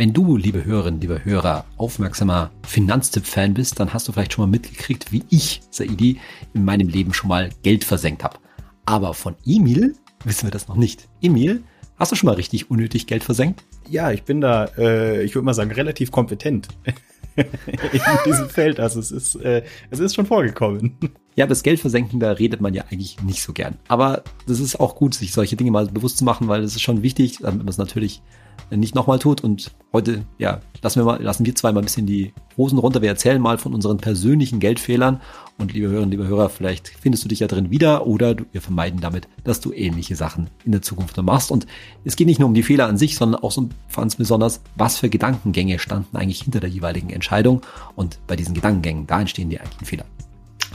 Wenn du, liebe Hörerinnen, liebe Hörer, aufmerksamer Finanztipp-Fan bist, dann hast du vielleicht schon mal mitgekriegt, wie ich, Saidi, in meinem Leben schon mal Geld versenkt habe. Aber von Emil wissen wir das noch nicht. Emil, hast du schon mal richtig unnötig Geld versenkt? Ja, ich bin da, äh, ich würde mal sagen, relativ kompetent in diesem Feld. Also es ist, äh, es ist schon vorgekommen. Ja, das Geld versenken, da redet man ja eigentlich nicht so gern. Aber das ist auch gut, sich solche Dinge mal bewusst zu machen, weil es ist schon wichtig, damit man es natürlich nicht nochmal tut. Und heute, ja, lassen wir mal, lassen wir zwei mal ein bisschen die Hosen runter. Wir erzählen mal von unseren persönlichen Geldfehlern. Und liebe Hörerinnen, liebe Hörer, vielleicht findest du dich ja drin wieder oder wir vermeiden damit, dass du ähnliche Sachen in der Zukunft noch machst. Und es geht nicht nur um die Fehler an sich, sondern auch so ganz besonders, was für Gedankengänge standen eigentlich hinter der jeweiligen Entscheidung. Und bei diesen Gedankengängen, da entstehen die eigentlichen Fehler.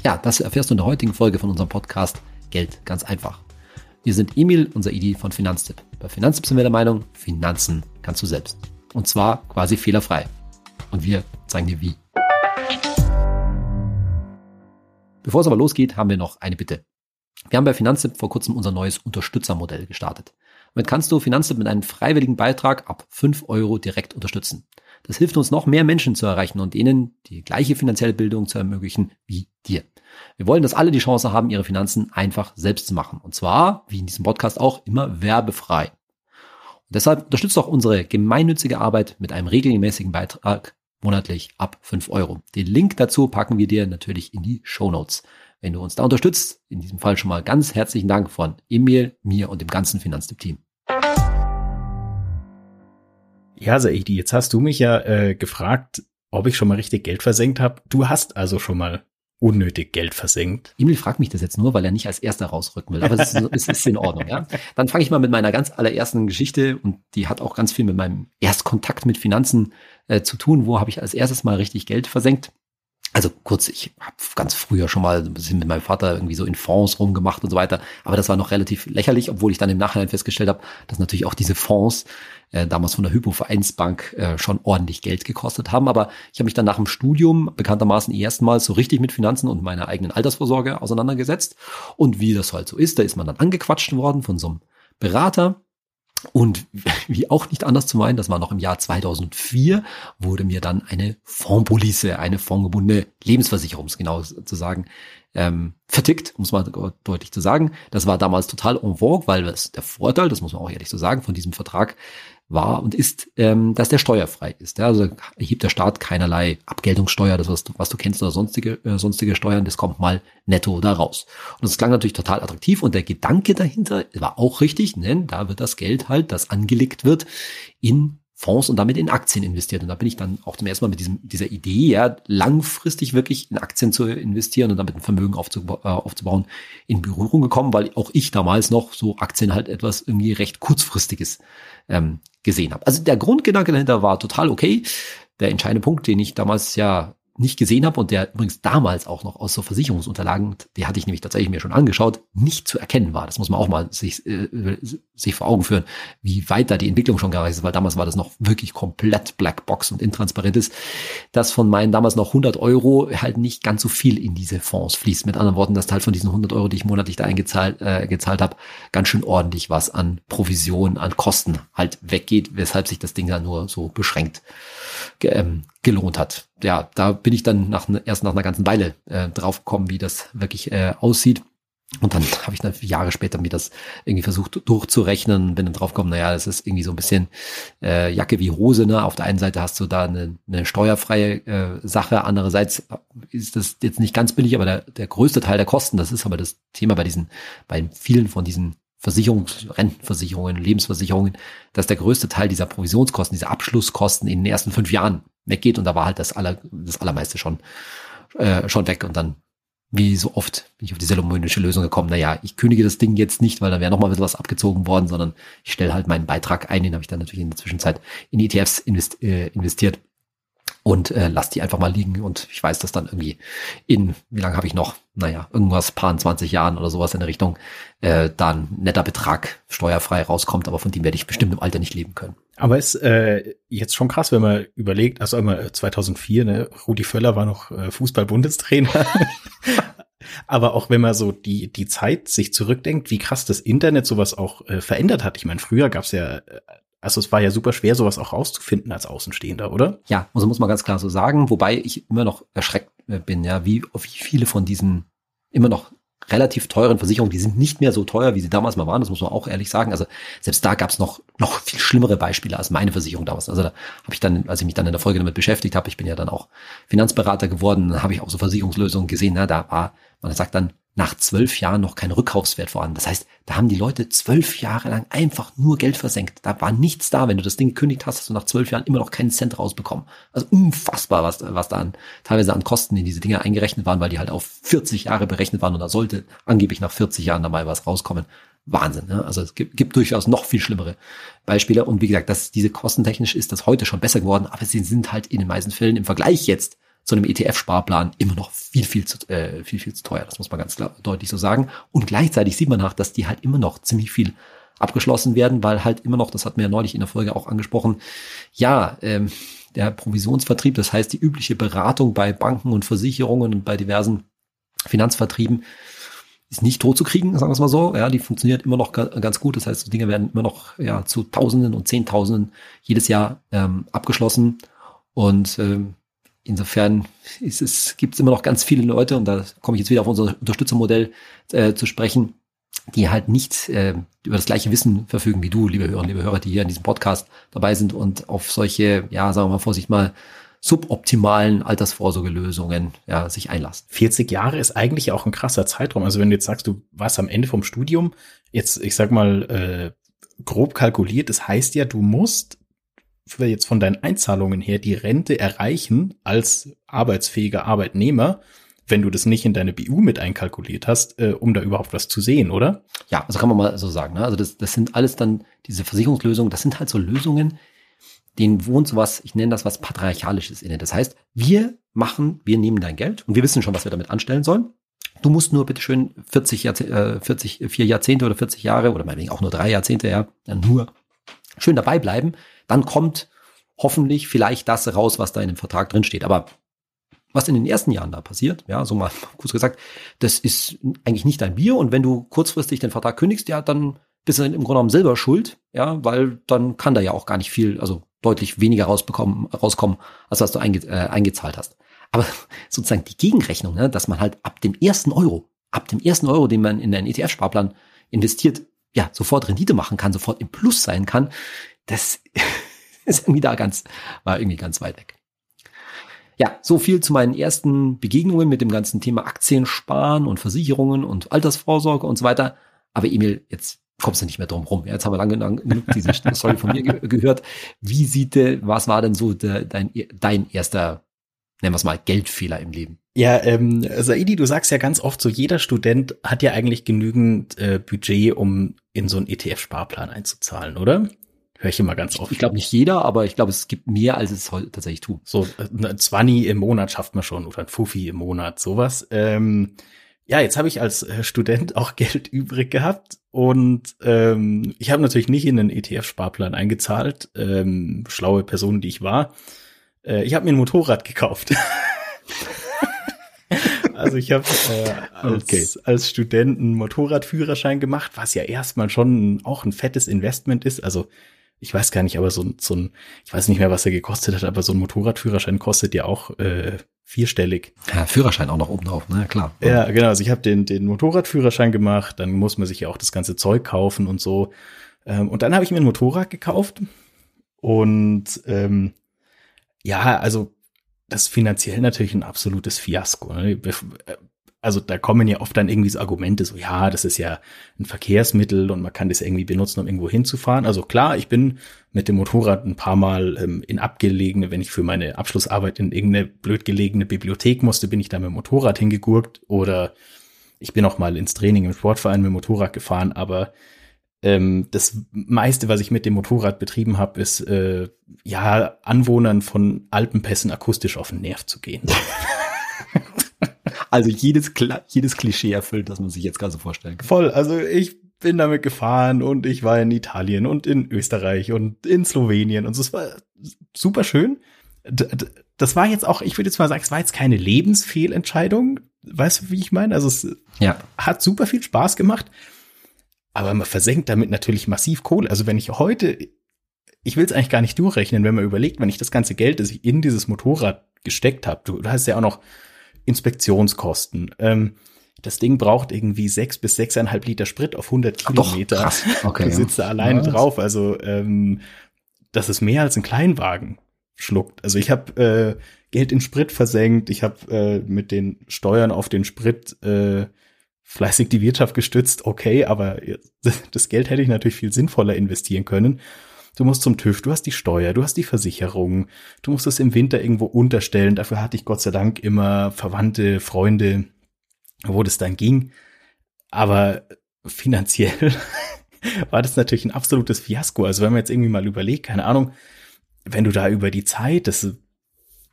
Ja, das erfährst du in der heutigen Folge von unserem Podcast Geld ganz einfach. Wir sind Emil, unser ID von Finanztipp. Bei Finanztipp sind wir der Meinung, Finanzen kannst du selbst. Und zwar quasi fehlerfrei. Und wir zeigen dir wie. Bevor es aber losgeht, haben wir noch eine Bitte. Wir haben bei Finanztipp vor kurzem unser neues Unterstützermodell gestartet. Damit kannst du Finanztipp mit einem freiwilligen Beitrag ab 5 Euro direkt unterstützen. Das hilft uns noch mehr Menschen zu erreichen und ihnen die gleiche finanzielle Bildung zu ermöglichen wie dir. Wir wollen, dass alle die Chance haben, ihre Finanzen einfach selbst zu machen. Und zwar, wie in diesem Podcast auch, immer werbefrei. Und deshalb unterstützt auch unsere gemeinnützige Arbeit mit einem regelmäßigen Beitrag monatlich ab 5 Euro. Den Link dazu packen wir dir natürlich in die Show Notes. Wenn du uns da unterstützt, in diesem Fall schon mal ganz herzlichen Dank von Emil, mir und dem ganzen Finanztipp-Team. Ja, Saidi, jetzt hast du mich ja äh, gefragt, ob ich schon mal richtig Geld versenkt habe. Du hast also schon mal unnötig Geld versenkt. Emil fragt mich das jetzt nur, weil er nicht als erster rausrücken will. Aber es ist, es ist in Ordnung, ja. Dann fange ich mal mit meiner ganz allerersten Geschichte und die hat auch ganz viel mit meinem Erstkontakt mit Finanzen äh, zu tun. Wo habe ich als erstes mal richtig Geld versenkt? Also kurz, ich habe ganz früher schon mal ein bisschen mit meinem Vater irgendwie so in Fonds rumgemacht und so weiter, aber das war noch relativ lächerlich, obwohl ich dann im Nachhinein festgestellt habe, dass natürlich auch diese Fonds äh, damals von der Hypo-Vereinsbank äh, schon ordentlich Geld gekostet haben. Aber ich habe mich dann nach dem Studium bekanntermaßen erstmals so richtig mit Finanzen und meiner eigenen Altersvorsorge auseinandergesetzt. Und wie das halt so ist, da ist man dann angequatscht worden von so einem Berater und wie auch nicht anders zu meinen, das war noch im Jahr 2004, wurde mir dann eine Fondpolice, eine fondgebundene Lebensversicherung, genau zu sagen, ähm, vertickt, um es mal deutlich zu sagen. Das war damals total en vogue, weil das der Vorteil, das muss man auch ehrlich so sagen, von diesem Vertrag war und ist, ähm, dass der steuerfrei ist. Ja, also erhebt der Staat keinerlei Abgeltungssteuer, das was du, was du kennst oder sonstige äh, sonstige Steuern, das kommt mal netto da raus. Und das klang natürlich total attraktiv und der Gedanke dahinter war auch richtig, denn da wird das Geld halt, das angelegt wird, in Fonds und damit in Aktien investiert. Und da bin ich dann auch zum ersten Mal mit diesem, dieser Idee, ja, langfristig wirklich in Aktien zu investieren und damit ein Vermögen aufzuba äh, aufzubauen, in Berührung gekommen, weil auch ich damals noch so Aktien halt etwas irgendwie recht kurzfristiges ähm, gesehen habe. Also der Grundgedanke dahinter war total okay. Der entscheidende Punkt, den ich damals ja nicht gesehen habe und der übrigens damals auch noch aus so Versicherungsunterlagen, die hatte ich nämlich tatsächlich mir schon angeschaut, nicht zu erkennen war. Das muss man auch mal sich, äh, sich vor Augen führen, wie weit da die Entwicklung schon gereist ist, weil damals war das noch wirklich komplett Blackbox und intransparent ist, dass von meinen damals noch 100 Euro halt nicht ganz so viel in diese Fonds fließt. Mit anderen Worten, dass halt von diesen 100 Euro, die ich monatlich da eingezahlt äh, gezahlt habe, ganz schön ordentlich was an Provision, an Kosten halt weggeht, weshalb sich das Ding dann nur so beschränkt ähm, gelohnt hat. Ja, da bin ich dann nach, erst nach einer ganzen Weile äh, draufgekommen, wie das wirklich äh, aussieht. Und dann habe ich dann Jahre später mir das irgendwie versucht durchzurechnen, bin dann draufgekommen, naja, das ist irgendwie so ein bisschen äh, Jacke wie Hose, ne? Auf der einen Seite hast du da eine, eine steuerfreie äh, Sache, andererseits ist das jetzt nicht ganz billig, aber der, der größte Teil der Kosten, das ist aber das Thema bei diesen, bei vielen von diesen Versicherungs, Rentenversicherungen, Lebensversicherungen, dass der größte Teil dieser Provisionskosten, dieser Abschlusskosten in den ersten fünf Jahren weggeht und da war halt das, aller, das allermeiste schon, äh, schon weg und dann wie so oft bin ich auf die salomonische Lösung gekommen, naja, ich kündige das Ding jetzt nicht, weil dann wäre nochmal was abgezogen worden, sondern ich stelle halt meinen Beitrag ein, den habe ich dann natürlich in der Zwischenzeit in ETFs invest, äh, investiert und äh, lass die einfach mal liegen und ich weiß, dass dann irgendwie in, wie lange habe ich noch, naja, irgendwas paar 20 Jahren oder sowas in der Richtung, äh, dann netter Betrag steuerfrei rauskommt, aber von dem werde ich bestimmt im Alter nicht leben können. Aber ist äh, jetzt schon krass, wenn man überlegt, also immer 2004, ne, Rudi Völler war noch äh, Fußball-Bundestrainer. Aber auch wenn man so die, die Zeit sich zurückdenkt, wie krass das Internet sowas auch äh, verändert hat. Ich meine, früher gab es ja äh, Also es war ja super schwer, sowas auch rauszufinden als Außenstehender, oder? Ja, also muss man ganz klar so sagen, wobei ich immer noch erschreckt äh, bin, ja, wie, wie viele von diesen immer noch relativ teuren Versicherungen, die sind nicht mehr so teuer, wie sie damals mal waren, das muss man auch ehrlich sagen. Also selbst da gab es noch, noch viel schlimmere Beispiele als meine Versicherung damals. Also da habe ich dann, als ich mich dann in der Folge damit beschäftigt habe, ich bin ja dann auch Finanzberater geworden, habe ich auch so Versicherungslösungen gesehen, na, da war, man sagt dann, nach zwölf Jahren noch kein Rückkaufswert vorhanden. Das heißt, da haben die Leute zwölf Jahre lang einfach nur Geld versenkt. Da war nichts da. Wenn du das Ding gekündigt hast, hast du nach zwölf Jahren immer noch keinen Cent rausbekommen. Also unfassbar, was, was da an, teilweise an Kosten in diese Dinge eingerechnet waren, weil die halt auf 40 Jahre berechnet waren und da sollte angeblich nach 40 Jahren dabei was rauskommen. Wahnsinn. Ne? Also es gibt, gibt durchaus noch viel schlimmere Beispiele. Und wie gesagt, dass diese kostentechnisch ist das heute schon besser geworden, aber sie sind halt in den meisten Fällen im Vergleich jetzt zu einem ETF-Sparplan immer noch viel, viel zu, äh, viel, viel zu teuer. Das muss man ganz klar, deutlich so sagen. Und gleichzeitig sieht man nach, dass die halt immer noch ziemlich viel abgeschlossen werden, weil halt immer noch, das hatten wir ja neulich in der Folge auch angesprochen, ja, ähm, der Provisionsvertrieb, das heißt die übliche Beratung bei Banken und Versicherungen und bei diversen Finanzvertrieben, ist nicht tot zu kriegen, sagen wir es mal so. Ja, die funktioniert immer noch ganz gut. Das heißt, die Dinge werden immer noch ja, zu Tausenden und Zehntausenden jedes Jahr ähm, abgeschlossen. Und ähm, insofern ist es, gibt es immer noch ganz viele Leute, und da komme ich jetzt wieder auf unser Unterstützermodell äh, zu sprechen, die halt nicht äh, über das gleiche Wissen verfügen wie du, liebe Hörer, liebe Hörer, die hier in diesem Podcast dabei sind und auf solche, ja, sagen wir mal vorsichtig mal, suboptimalen Altersvorsorgelösungen ja, sich einlassen. 40 Jahre ist eigentlich auch ein krasser Zeitraum. Also wenn du jetzt sagst, du warst am Ende vom Studium, jetzt, ich sag mal, äh, grob kalkuliert, das heißt ja, du musst jetzt von deinen Einzahlungen her die Rente erreichen als arbeitsfähiger Arbeitnehmer, wenn du das nicht in deine BU mit einkalkuliert hast, äh, um da überhaupt was zu sehen, oder? Ja, also kann man mal so sagen. Ne? Also das, das sind alles dann diese Versicherungslösungen, das sind halt so Lösungen, denen wohnt sowas, ich nenne das was Patriarchalisches inne. Das heißt, wir machen, wir nehmen dein Geld und wir wissen schon, was wir damit anstellen sollen. Du musst nur bitteschön 40, Jahrzeh äh, 40, vier Jahrzehnte oder 40 Jahre oder meinetwegen auch nur drei Jahrzehnte, ja, nur schön dabei bleiben dann kommt hoffentlich vielleicht das raus, was da in dem Vertrag drin steht. Aber was in den ersten Jahren da passiert, ja, so mal kurz gesagt, das ist eigentlich nicht dein Bier und wenn du kurzfristig den Vertrag kündigst, ja, dann bist du im Grunde genommen selber schuld, ja, weil dann kann da ja auch gar nicht viel, also deutlich weniger rausbekommen, rauskommen, als was du einge, äh, eingezahlt hast. Aber sozusagen die Gegenrechnung, ne, dass man halt ab dem ersten Euro, ab dem ersten Euro, den man in einen ETF-Sparplan investiert, ja, sofort Rendite machen kann, sofort im Plus sein kann, das ist irgendwie da ganz, war irgendwie ganz weit weg. Ja, so viel zu meinen ersten Begegnungen mit dem ganzen Thema Aktien sparen und Versicherungen und Altersvorsorge und so weiter. Aber Emil, jetzt kommst du nicht mehr drum rum. Jetzt haben wir lange, lange diese Story von mir ge gehört. Wie sieht, was war denn so de, dein, dein erster, nennen wir es mal, Geldfehler im Leben? Ja, ähm, Saidi, du sagst ja ganz oft so, jeder Student hat ja eigentlich genügend äh, Budget, um in so einen ETF-Sparplan einzuzahlen, oder? Höre ich immer ganz oft. Ich glaube nicht jeder, aber ich glaube, es gibt mehr, als es heute tatsächlich tut. So ein Zwanni im Monat schafft man schon oder ein Fuffi im Monat, sowas. Ähm, ja, jetzt habe ich als äh, Student auch Geld übrig gehabt und ähm, ich habe natürlich nicht in den ETF-Sparplan eingezahlt, ähm, schlaue Person, die ich war. Äh, ich habe mir ein Motorrad gekauft. also ich habe äh, als, okay. als Student einen Motorradführerschein gemacht, was ja erstmal schon auch ein fettes Investment ist. Also ich weiß gar nicht, aber so, so ein, ich weiß nicht mehr, was er gekostet hat, aber so ein Motorradführerschein kostet ja auch äh, vierstellig. Ja, Führerschein auch noch oben drauf, ne, klar. Ja, genau. Also ich habe den, den Motorradführerschein gemacht, dann muss man sich ja auch das ganze Zeug kaufen und so. Ähm, und dann habe ich mir ein Motorrad gekauft und ähm, ja, also das finanziell natürlich ein absolutes Fiasko. Ne? also da kommen ja oft dann irgendwie so Argumente, so ja, das ist ja ein Verkehrsmittel und man kann das irgendwie benutzen, um irgendwo hinzufahren. Also klar, ich bin mit dem Motorrad ein paar Mal ähm, in abgelegene, wenn ich für meine Abschlussarbeit in irgendeine blöd gelegene Bibliothek musste, bin ich da mit dem Motorrad hingegurkt oder ich bin auch mal ins Training im Sportverein mit dem Motorrad gefahren, aber ähm, das meiste, was ich mit dem Motorrad betrieben habe, ist äh, ja Anwohnern von Alpenpässen akustisch auf den Nerv zu gehen. Also jedes, jedes Klischee erfüllt, das man sich jetzt gerade so vorstellen kann. Voll. Also ich bin damit gefahren und ich war in Italien und in Österreich und in Slowenien und so. Es war super schön. Das war jetzt auch, ich würde jetzt mal sagen, es war jetzt keine Lebensfehlentscheidung. Weißt du, wie ich meine? Also es ja. hat super viel Spaß gemacht. Aber man versenkt damit natürlich massiv Kohle. Also wenn ich heute ich will es eigentlich gar nicht durchrechnen, wenn man überlegt, wenn ich das ganze Geld, das ich in dieses Motorrad gesteckt habe, du, du hast ja auch noch Inspektionskosten. Ähm, das Ding braucht irgendwie sechs bis sechseinhalb Liter Sprit auf 100 Ach Kilometer. Doch, krass. Okay, du sitzt da alleine ja, drauf. Also ähm, das ist mehr als ein Kleinwagen schluckt. Also ich habe äh, Geld in Sprit versenkt. Ich habe äh, mit den Steuern auf den Sprit äh, fleißig die Wirtschaft gestützt. Okay, aber das Geld hätte ich natürlich viel sinnvoller investieren können. Du musst zum TÜV, du hast die Steuer, du hast die Versicherung, du musst es im Winter irgendwo unterstellen. Dafür hatte ich Gott sei Dank immer Verwandte, Freunde, wo das dann ging. Aber finanziell war das natürlich ein absolutes Fiasko. Also wenn man jetzt irgendwie mal überlegt, keine Ahnung, wenn du da über die Zeit, das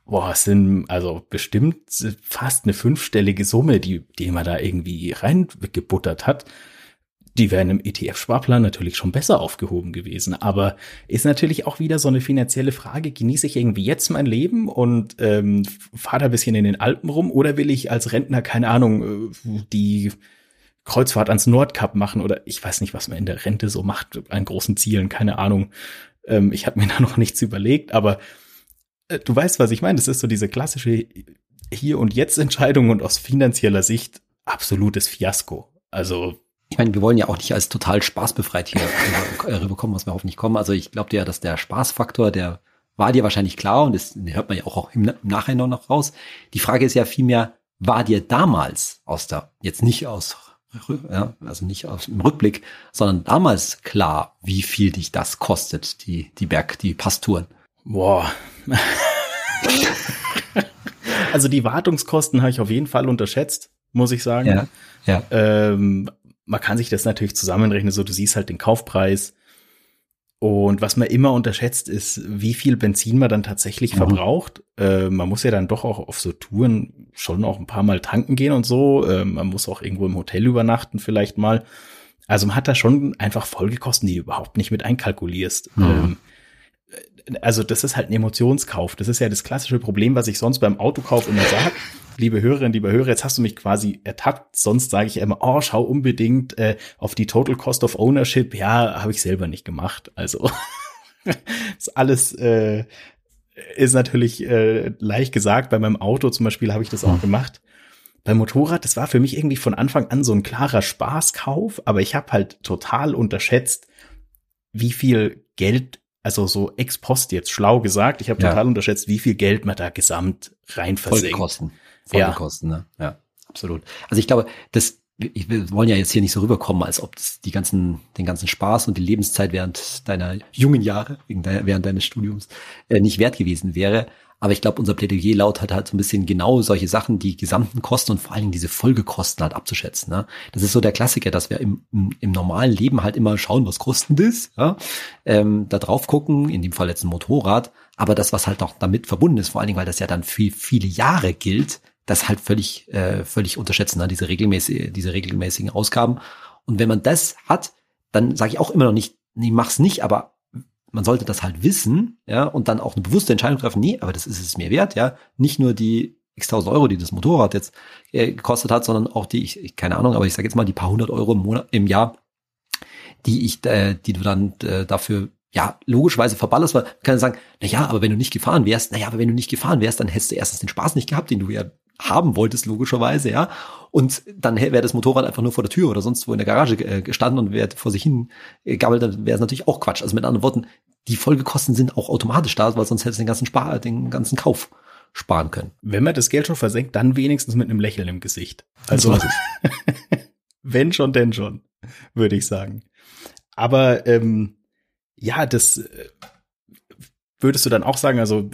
boah, es sind also bestimmt fast eine fünfstellige Summe, die, die man da irgendwie reingebuttert hat. Die wären im ETF-Sparplan natürlich schon besser aufgehoben gewesen. Aber ist natürlich auch wieder so eine finanzielle Frage. Genieße ich irgendwie jetzt mein Leben und ähm, fahre da ein bisschen in den Alpen rum oder will ich als Rentner, keine Ahnung, äh, die Kreuzfahrt ans Nordkap machen oder ich weiß nicht, was man in der Rente so macht, an großen Zielen, keine Ahnung. Ähm, ich habe mir da noch nichts überlegt, aber du weißt, was ich meine. Das ist so diese klassische Hier- und Jetzt-Entscheidung und aus finanzieller Sicht absolutes Fiasko. Also ich meine, wir wollen ja auch nicht als total spaßbefreit hier rüberkommen, was wir hoffentlich kommen. Also ich glaube ja, dass der Spaßfaktor, der war dir wahrscheinlich klar und das hört man ja auch im Nachhinein noch raus. Die Frage ist ja vielmehr, war dir damals aus der, jetzt nicht aus, ja, also nicht aus dem Rückblick, sondern damals klar, wie viel dich das kostet, die, die Berg, die Passtouren? Boah. also die Wartungskosten habe ich auf jeden Fall unterschätzt, muss ich sagen. Ja, ja. Ähm, man kann sich das natürlich zusammenrechnen, so du siehst halt den Kaufpreis. Und was man immer unterschätzt, ist, wie viel Benzin man dann tatsächlich mhm. verbraucht. Äh, man muss ja dann doch auch auf so Touren schon auch ein paar Mal tanken gehen und so. Äh, man muss auch irgendwo im Hotel übernachten vielleicht mal. Also man hat da schon einfach Folgekosten, die du überhaupt nicht mit einkalkulierst. Mhm. Ähm, also das ist halt ein Emotionskauf. Das ist ja das klassische Problem, was ich sonst beim Autokauf immer sage. Liebe Hörerinnen, liebe Hörer, jetzt hast du mich quasi ertappt. Sonst sage ich immer, oh, schau unbedingt äh, auf die Total Cost of Ownership. Ja, habe ich selber nicht gemacht. Also ist alles äh, ist natürlich äh, leicht gesagt. Bei meinem Auto zum Beispiel habe ich das auch gemacht. Beim Motorrad, das war für mich irgendwie von Anfang an so ein klarer Spaßkauf, aber ich habe halt total unterschätzt, wie viel Geld also so ex post jetzt schlau gesagt, ich habe ja. total unterschätzt, wie viel Geld man da gesamt rein versenkt. Folgekosten. Folgekosten, ja. ne? Ja, absolut. Also ich glaube, das, wir wollen ja jetzt hier nicht so rüberkommen, als ob das die ganzen, den ganzen Spaß und die Lebenszeit während deiner jungen Jahre, während deines Studiums, äh, nicht wert gewesen wäre. Aber ich glaube, unser Plädoyer laut hat halt so ein bisschen genau solche Sachen, die gesamten Kosten und vor allen Dingen diese Folgekosten halt abzuschätzen. Ne? Das ist so der Klassiker, dass wir im, im, im normalen Leben halt immer schauen, was kostet das, ja? ähm, da drauf gucken, in dem Fall jetzt ein Motorrad, aber das, was halt auch damit verbunden ist, vor allen Dingen, weil das ja dann viel, viele Jahre gilt, das halt völlig, äh, völlig unterschätzen, ne? diese regelmäßige, diese regelmäßigen Ausgaben. Und wenn man das hat, dann sage ich auch immer noch nicht, nee, mach's nicht, aber man sollte das halt wissen, ja, und dann auch eine bewusste Entscheidung treffen, nee, aber das ist es mir wert, ja. Nicht nur die x tausend Euro, die das Motorrad jetzt äh, gekostet hat, sondern auch die, ich, ich keine Ahnung, aber ich sage jetzt mal die paar hundert Euro im Monat, im Jahr, die ich, äh, die du dann äh, dafür ja, logischerweise verballerst, weil man kann sagen, na ja, aber wenn du nicht gefahren wärst, na ja, aber wenn du nicht gefahren wärst, dann hättest du erstens den Spaß nicht gehabt, den du ja haben wolltest, logischerweise, ja. Und dann wäre das Motorrad einfach nur vor der Tür oder sonst wo in der Garage äh, gestanden und wäre vor sich hin gabbelt, dann wäre es natürlich auch Quatsch. Also mit anderen Worten, die Folgekosten sind auch automatisch da, weil sonst hättest du den ganzen Spar, den ganzen Kauf sparen können. Wenn man das Geld schon versenkt, dann wenigstens mit einem Lächeln im Gesicht. Also, wenn schon, denn schon, würde ich sagen. Aber ähm, ja, das äh, würdest du dann auch sagen, also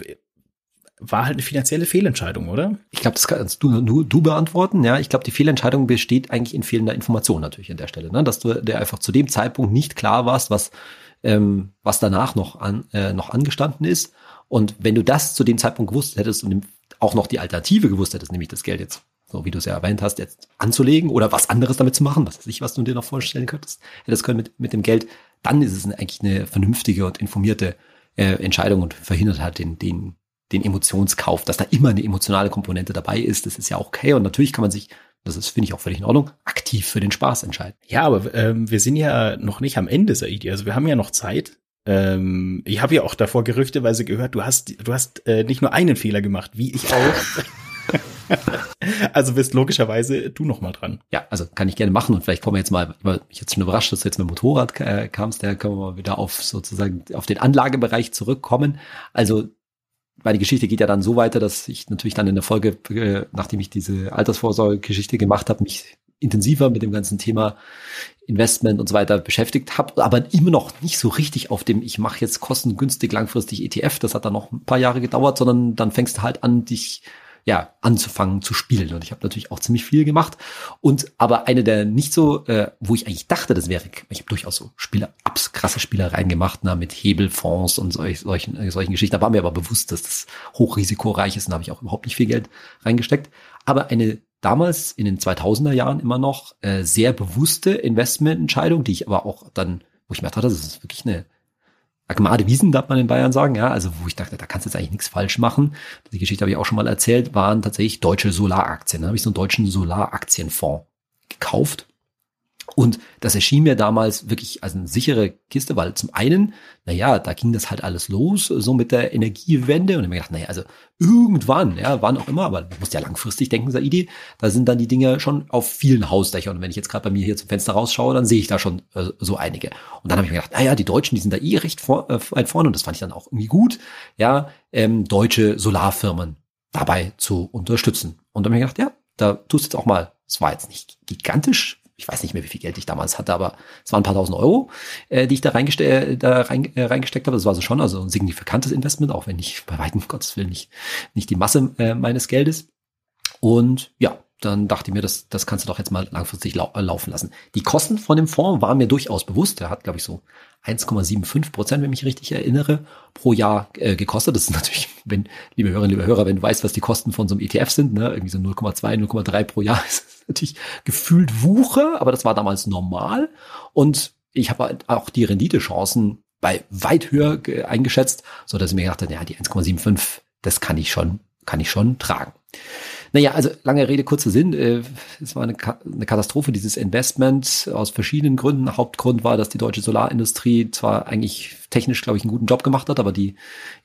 war halt eine finanzielle Fehlentscheidung, oder? Ich glaube, das kannst du, du, du beantworten. Ja, ich glaube, die Fehlentscheidung besteht eigentlich in fehlender Information natürlich an der Stelle, ne? dass du der einfach zu dem Zeitpunkt nicht klar warst, was ähm, was danach noch an äh, noch angestanden ist. Und wenn du das zu dem Zeitpunkt gewusst hättest und auch noch die Alternative gewusst hättest, nämlich das Geld jetzt, so wie du es ja erwähnt hast, jetzt anzulegen oder was anderes damit zu machen, was weiß ich, was du dir noch vorstellen könntest, hättest können mit, mit dem Geld, dann ist es eigentlich eine vernünftige und informierte äh, Entscheidung und verhindert halt den, den den Emotionskauf, dass da immer eine emotionale Komponente dabei ist. Das ist ja auch okay. Und natürlich kann man sich, das ist, finde ich auch völlig in Ordnung, aktiv für den Spaß entscheiden. Ja, aber ähm, wir sind ja noch nicht am Ende, Saidi. Also wir haben ja noch Zeit. Ähm, ich habe ja auch davor gerüchteweise gehört, du hast, du hast äh, nicht nur einen Fehler gemacht, wie ich auch. also bist logischerweise du noch mal dran. Ja, also kann ich gerne machen und vielleicht kommen wir jetzt mal, weil mich jetzt schon überrascht, dass du jetzt mit dem Motorrad äh, kamst, da können wir mal wieder auf sozusagen auf den Anlagebereich zurückkommen. Also meine Geschichte geht ja dann so weiter, dass ich natürlich dann in der Folge, äh, nachdem ich diese Altersvorsorge-Geschichte gemacht habe, mich intensiver mit dem ganzen Thema Investment und so weiter beschäftigt habe, aber immer noch nicht so richtig auf dem, ich mache jetzt kostengünstig langfristig ETF, das hat dann noch ein paar Jahre gedauert, sondern dann fängst du halt an, dich ja, anzufangen zu spielen. Und ich habe natürlich auch ziemlich viel gemacht. Und aber eine der nicht so, äh, wo ich eigentlich dachte, das wäre, ich habe durchaus so Spieler, abs, krasse Spielereien gemacht, na, mit Hebelfonds und solch, solchen, äh, solchen Geschichten. Da war mir aber bewusst, dass das hochrisikoreich ist und da habe ich auch überhaupt nicht viel Geld reingesteckt. Aber eine damals in den 2000er Jahren immer noch äh, sehr bewusste Investmententscheidung, die ich aber auch dann, wo ich mir dachte, das ist wirklich eine Agmade Wiesen, darf man in Bayern sagen, ja, also wo ich dachte, da kannst du jetzt eigentlich nichts falsch machen. Die Geschichte habe ich auch schon mal erzählt, waren tatsächlich deutsche Solaraktien. Da habe ich so einen deutschen Solaraktienfonds gekauft und das erschien mir damals wirklich als eine sichere Kiste, weil zum einen, naja, da ging das halt alles los, so mit der Energiewende. Und ich mir gedacht, naja, also irgendwann, ja, wann auch immer, aber du musst ja langfristig denken, Saidi, da sind dann die Dinge schon auf vielen Hausdächern. Und wenn ich jetzt gerade bei mir hier zum Fenster rausschaue, dann sehe ich da schon äh, so einige. Und dann habe ich mir gedacht, naja, die Deutschen, die sind da eh recht vor, äh, weit vorne und das fand ich dann auch irgendwie gut, ja, ähm, deutsche Solarfirmen dabei zu unterstützen. Und dann habe ich gedacht, ja, da tust du jetzt auch mal, es war jetzt nicht gigantisch, ich weiß nicht mehr, wie viel Geld ich damals hatte, aber es waren ein paar tausend Euro, äh, die ich da, reingeste äh, da rein, äh, reingesteckt habe. Das war so schon also ein signifikantes Investment, auch wenn ich bei weitem Gottes Willen nicht, nicht die Masse äh, meines Geldes. Und ja, dann dachte ich mir, das, das kannst du doch jetzt mal langfristig lau äh, laufen lassen. Die Kosten von dem Fonds waren mir durchaus bewusst. Der hat, glaube ich, so 1,75 Prozent, wenn ich mich richtig erinnere, pro Jahr äh, gekostet. Das ist natürlich, wenn, liebe Hörerinnen, liebe Hörer, wenn du weißt, was die Kosten von so einem ETF sind, ne, irgendwie so 0,2, 0,3 pro Jahr, ist natürlich gefühlt Wuche, aber das war damals normal. Und ich habe halt auch die Renditechancen bei weit höher eingeschätzt, so dass ich mir gedacht habe, ja, die 1,75, das kann ich schon, kann ich schon tragen. Naja, also lange Rede, kurzer Sinn. Äh, es war eine, eine Katastrophe, dieses Investment aus verschiedenen Gründen. Hauptgrund war, dass die deutsche Solarindustrie zwar eigentlich technisch, glaube ich, einen guten Job gemacht hat, aber die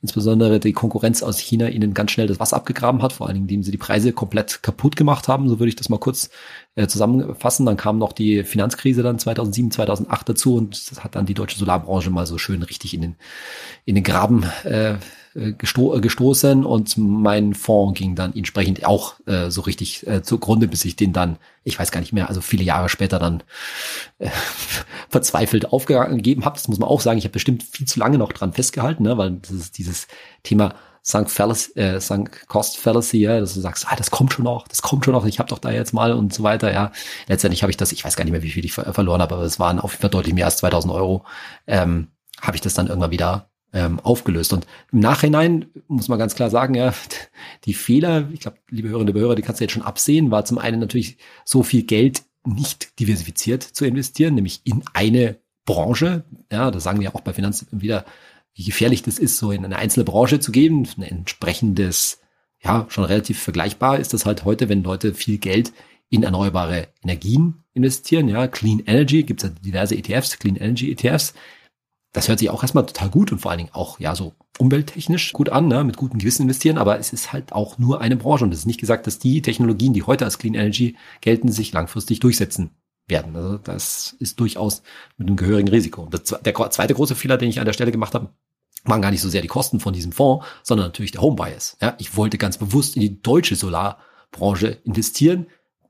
insbesondere die Konkurrenz aus China ihnen ganz schnell das Wasser abgegraben hat, vor allen Dingen, indem sie die Preise komplett kaputt gemacht haben. So würde ich das mal kurz äh, zusammenfassen. Dann kam noch die Finanzkrise dann 2007, 2008 dazu und das hat dann die deutsche Solarbranche mal so schön richtig in den, in den Graben äh, gesto gestoßen und mein Fonds ging dann entsprechend auch äh, so richtig äh, zugrunde, bis ich den dann, ich weiß gar nicht mehr, also viele Jahre später dann äh, verzweifelt aufgegeben habe. Das muss man auch sagen. Ich habe bestimmt viel zu lange noch dran festgehalten, ne, weil das ist dieses Thema Sunk, Fallacy, äh, Sunk Cost Fallacy, ja, dass du sagst, ah, das kommt schon noch, das kommt schon noch, ich habe doch da jetzt mal und so weiter, ja. Letztendlich habe ich das, ich weiß gar nicht mehr, wie viel ich ver verloren habe, aber es waren auf jeden Fall deutlich mehr als 2000 Euro, ähm, habe ich das dann irgendwann wieder ähm, aufgelöst. Und im Nachhinein muss man ganz klar sagen, ja, die Fehler, ich glaube, liebe Hörerinnen und Hörer, die kannst du jetzt schon absehen, war zum einen natürlich so viel Geld nicht diversifiziert zu investieren, nämlich in eine Branche. Ja, das sagen wir auch bei Finanzen wieder, wie gefährlich das ist, so in eine einzelne Branche zu geben. Ein entsprechendes, ja, schon relativ vergleichbar ist das halt heute, wenn Leute viel Geld in erneuerbare Energien investieren. Ja, Clean Energy, gibt es ja diverse ETFs, Clean Energy ETFs. Das hört sich auch erstmal total gut und vor allen Dingen auch, ja, so umwelttechnisch gut an, ne, mit gutem Gewissen investieren, aber es ist halt auch nur eine Branche und es ist nicht gesagt, dass die Technologien, die heute als Clean Energy gelten, sich langfristig durchsetzen werden. Also das ist durchaus mit einem gehörigen Risiko. Und der zweite große Fehler, den ich an der Stelle gemacht habe, waren gar nicht so sehr die Kosten von diesem Fonds, sondern natürlich der Home Bias. Ja, ich wollte ganz bewusst in die deutsche Solarbranche investieren,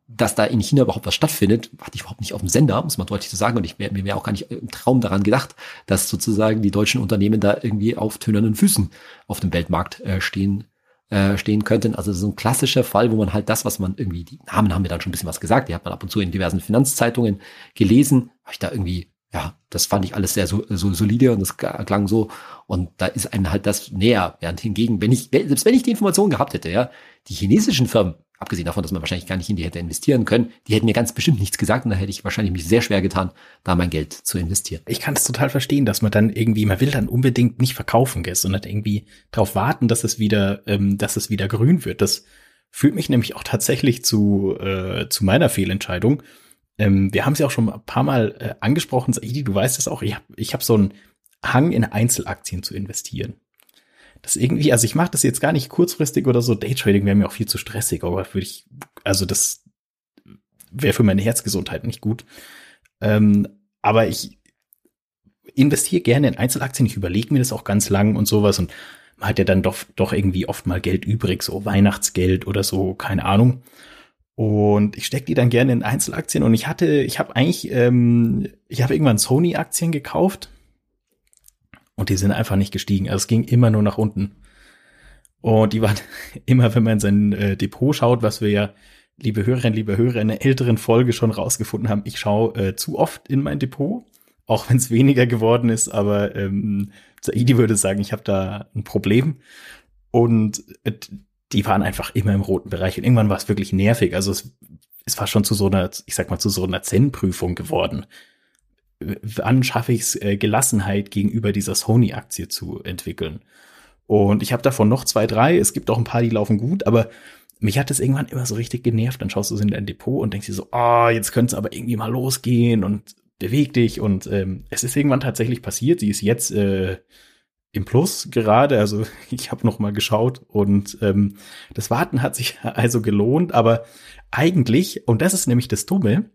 dass da in China überhaupt was stattfindet, hatte ich überhaupt nicht auf dem Sender, muss man deutlich so sagen. Und ich mir wäre auch gar nicht im Traum daran gedacht, dass sozusagen die deutschen Unternehmen da irgendwie auf tönernen Füßen auf dem Weltmarkt äh, stehen äh, stehen könnten. Also so ein klassischer Fall, wo man halt das, was man irgendwie, die Namen haben mir dann schon ein bisschen was gesagt, die hat man ab und zu in diversen Finanzzeitungen gelesen, habe ich da irgendwie, ja, das fand ich alles sehr so, so solide und das klang so. Und da ist einem halt das näher. Während hingegen, wenn ich, selbst wenn ich die Information gehabt hätte, ja, die chinesischen Firmen, abgesehen davon, dass man wahrscheinlich gar nicht in die hätte investieren können, die hätten mir ganz bestimmt nichts gesagt und da hätte ich wahrscheinlich mich sehr schwer getan, da mein Geld zu investieren. Ich kann es total verstehen, dass man dann irgendwie, man will dann unbedingt nicht verkaufen, gell, sondern irgendwie darauf warten, dass es wieder, ähm, dass es wieder grün wird. Das führt mich nämlich auch tatsächlich zu, äh, zu meiner Fehlentscheidung. Ähm, wir haben es ja auch schon ein paar Mal äh, angesprochen, Saidi, du weißt es auch, ich habe ich hab so ein Hang in Einzelaktien zu investieren. Das irgendwie, also ich mache das jetzt gar nicht kurzfristig oder so. Daytrading wäre mir auch viel zu stressig, aber würde ich, also das wäre für meine Herzgesundheit nicht gut. Ähm, aber ich investiere gerne in Einzelaktien. Ich überlege mir das auch ganz lang und sowas und man hat ja dann doch, doch irgendwie oft mal Geld übrig, so Weihnachtsgeld oder so, keine Ahnung. Und ich stecke die dann gerne in Einzelaktien und ich hatte, ich habe eigentlich, ähm, ich habe irgendwann Sony-Aktien gekauft und die sind einfach nicht gestiegen. Also es ging immer nur nach unten. Und die waren immer, wenn man in sein äh, Depot schaut, was wir ja, liebe Hörerinnen, liebe Hörer, in einer älteren Folge schon rausgefunden haben, ich schaue äh, zu oft in mein Depot, auch wenn es weniger geworden ist, aber ähm, Saidi würde sagen, ich habe da ein Problem. Und äh, die waren einfach immer im roten Bereich. Und irgendwann war es wirklich nervig. Also es, es war schon zu so einer, ich sag mal, zu so einer Zen-Prüfung geworden. Wann schaffe ich es, äh, Gelassenheit gegenüber dieser Sony-Aktie zu entwickeln? Und ich habe davon noch zwei, drei. Es gibt auch ein paar, die laufen gut, aber mich hat es irgendwann immer so richtig genervt. Dann schaust du in dein Depot und denkst dir so, ah, oh, jetzt könnte es aber irgendwie mal losgehen und beweg dich. Und ähm, es ist irgendwann tatsächlich passiert. Sie ist jetzt äh, im Plus gerade. Also ich habe noch mal geschaut und ähm, das Warten hat sich also gelohnt. Aber eigentlich, und das ist nämlich das Dumme,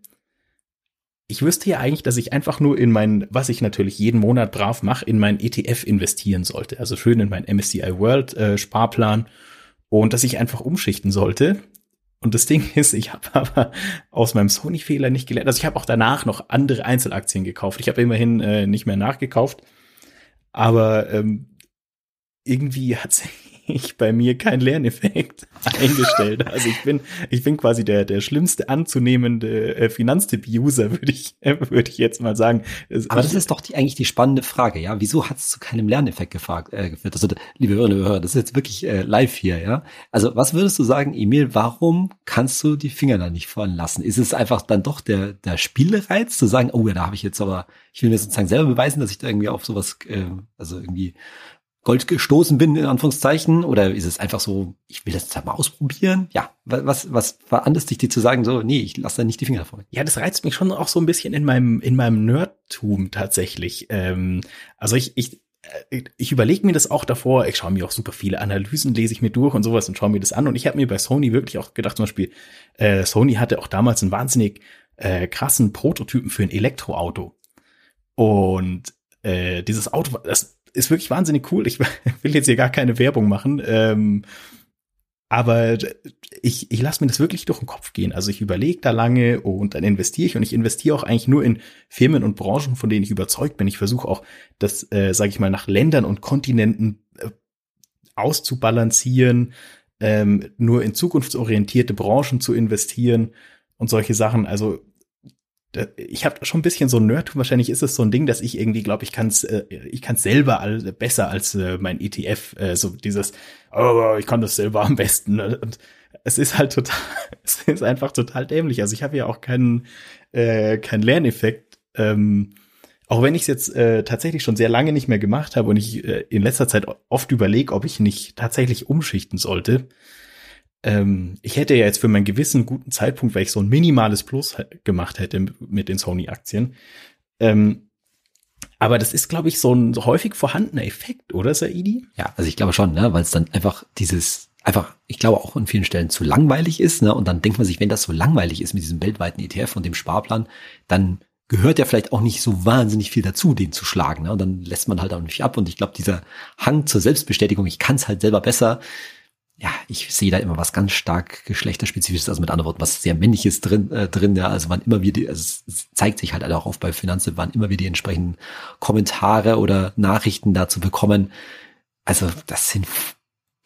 ich wüsste ja eigentlich, dass ich einfach nur in mein, was ich natürlich jeden Monat brav mache, in mein ETF investieren sollte. Also schön in mein MSCI World äh, Sparplan und dass ich einfach umschichten sollte. Und das Ding ist, ich habe aber aus meinem Sony-Fehler nicht gelernt. Also ich habe auch danach noch andere Einzelaktien gekauft. Ich habe immerhin äh, nicht mehr nachgekauft. Aber ähm, irgendwie hat sich bei mir kein Lerneffekt eingestellt. Also ich bin, ich bin quasi der, der schlimmste anzunehmende äh, Finanztipp-User, würde ich, äh, würde ich jetzt mal sagen. Aber das ist doch die, eigentlich die spannende Frage, ja. Wieso hat es zu keinem Lerneffekt gefragt, äh, geführt? Also, liebe Hörerinnen und Hörer, das ist jetzt wirklich äh, live hier, ja. Also, was würdest du sagen, Emil, warum kannst du die Finger da nicht fallen lassen? Ist es einfach dann doch der, der Spielreiz zu sagen, oh ja, da habe ich jetzt aber, ich will mir sozusagen selber beweisen, dass ich da irgendwie auf sowas, äh, also irgendwie Gold gestoßen bin, in Anführungszeichen? Oder ist es einfach so, ich will das jetzt halt mal ausprobieren? Ja, was, was veranlasst dich, dir zu sagen, so, nee, ich lasse da nicht die Finger davon? Ja, das reizt mich schon auch so ein bisschen in meinem, in meinem Nerdtum tatsächlich. Ähm, also ich, ich, äh, ich überlege mir das auch davor, ich schaue mir auch super viele Analysen, lese ich mir durch und sowas und schaue mir das an. Und ich habe mir bei Sony wirklich auch gedacht, zum Beispiel, äh, Sony hatte auch damals einen wahnsinnig äh, krassen Prototypen für ein Elektroauto. Und äh, dieses Auto, das ist wirklich wahnsinnig cool. Ich will jetzt hier gar keine Werbung machen. Ähm, aber ich, ich lasse mir das wirklich durch den Kopf gehen. Also ich überlege da lange und dann investiere ich und ich investiere auch eigentlich nur in Firmen und Branchen, von denen ich überzeugt bin. Ich versuche auch das, äh, sage ich mal, nach Ländern und Kontinenten äh, auszubalancieren, ähm, nur in zukunftsorientierte Branchen zu investieren und solche Sachen. Also ich habe schon ein bisschen so ein Nerdtum. Wahrscheinlich ist es so ein Ding, dass ich irgendwie glaube, ich kann es, äh, ich kann selber all, besser als äh, mein ETF. Äh, so dieses, oh, ich kann das selber am besten. Ne? Und es ist halt total, es ist einfach total dämlich. Also ich habe ja auch keinen, äh, keinen Lerneffekt. Ähm, auch wenn ich es jetzt äh, tatsächlich schon sehr lange nicht mehr gemacht habe und ich äh, in letzter Zeit oft überlege, ob ich nicht tatsächlich umschichten sollte ähm, ich hätte ja jetzt für meinen gewissen guten Zeitpunkt, weil ich so ein minimales Plus gemacht hätte mit den Sony-Aktien. Ähm, aber das ist, glaube ich, so ein häufig vorhandener Effekt, oder, Saidi? Ja, also ich glaube schon, ne, weil es dann einfach dieses, einfach, ich glaube auch an vielen Stellen zu langweilig ist, ne, und dann denkt man sich, wenn das so langweilig ist mit diesem weltweiten ETF und dem Sparplan, dann gehört ja vielleicht auch nicht so wahnsinnig viel dazu, den zu schlagen, ne, und dann lässt man halt auch nicht ab und ich glaube, dieser Hang zur Selbstbestätigung, ich kann es halt selber besser, ja, ich sehe da immer was ganz stark geschlechterspezifisches, also mit anderen Worten, was sehr männliches drin, äh, drin, ja, also wann immer wir die, also es zeigt sich halt auch auf bei Finanzen, wann immer wir die entsprechenden Kommentare oder Nachrichten dazu bekommen. Also das sind